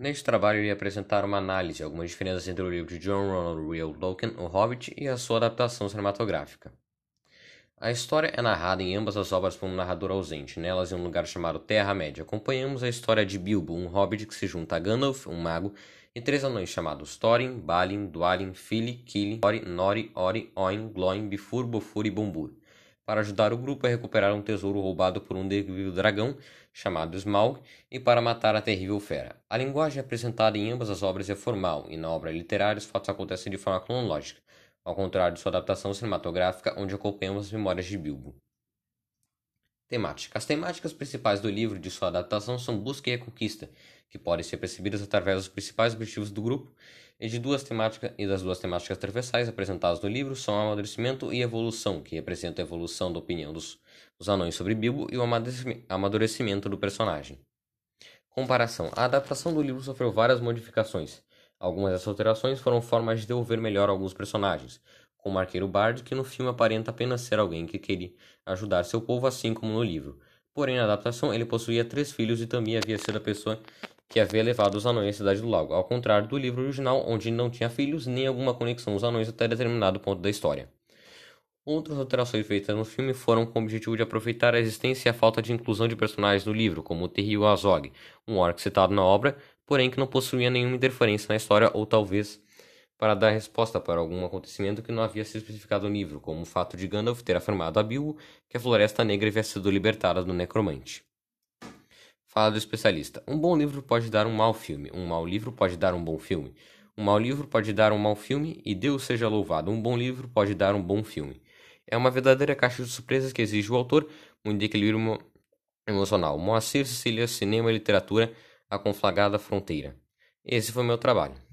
Neste trabalho, irei apresentar uma análise de algumas diferenças entre o livro de John Ronald Reuel Tolkien, O Hobbit, e a sua adaptação cinematográfica. A história é narrada em ambas as obras por um narrador ausente, nelas em um lugar chamado Terra-média. Acompanhamos a história de Bilbo, um hobbit que se junta a Gandalf, um mago, e três anões chamados Thorin, Balin, Dwalin, Fili, Kili, Ori, Nori, Ori, Oin, Gloin, Bifur, Bofur e Bombur para ajudar o grupo a recuperar um tesouro roubado por um terrível dragão chamado Smaug e para matar a terrível fera. A linguagem apresentada em ambas as obras é formal e na obra literária os fatos acontecem de forma cronológica, ao contrário de sua adaptação cinematográfica, onde acompanhamos as memórias de Bilbo. Temática. As temáticas principais do livro e de sua adaptação são busca e reconquista, que podem ser percebidas através dos principais objetivos do grupo, e de duas temáticas e das duas temáticas transversais apresentadas no livro são amadurecimento e evolução, que representam a evolução da opinião dos, dos anões sobre Bilbo e o amadurecimento do personagem. Comparação. A adaptação do livro sofreu várias modificações. Algumas dessas alterações foram formas de desenvolver melhor alguns personagens, com o arqueiro Bard, que no filme aparenta apenas ser alguém que queria ajudar seu povo, assim como no livro. Porém, na adaptação, ele possuía três filhos e também havia sido a pessoa que havia levado os anões à Cidade do Lago, ao contrário do livro original, onde não tinha filhos nem alguma conexão os anões até determinado ponto da história. Outras alterações feitas no filme foram com o objetivo de aproveitar a existência e a falta de inclusão de personagens no livro, como o Terrível Azog, um orc citado na obra, porém que não possuía nenhuma interferência na história ou talvez para dar resposta para algum acontecimento que não havia sido especificado no livro, como o fato de Gandalf ter afirmado a Bilbo que a Floresta Negra havia sido libertada do Necromante. Fala do especialista. Um bom livro pode dar um mau filme, um mau livro pode dar um bom filme. Um mau livro pode dar um mau filme e Deus seja louvado. Um bom livro pode dar um bom filme. É uma verdadeira caixa de surpresas que exige o autor um equilíbrio emocional. Moacir, Cecília, Cinema e Literatura, a conflagrada fronteira. Esse foi meu trabalho.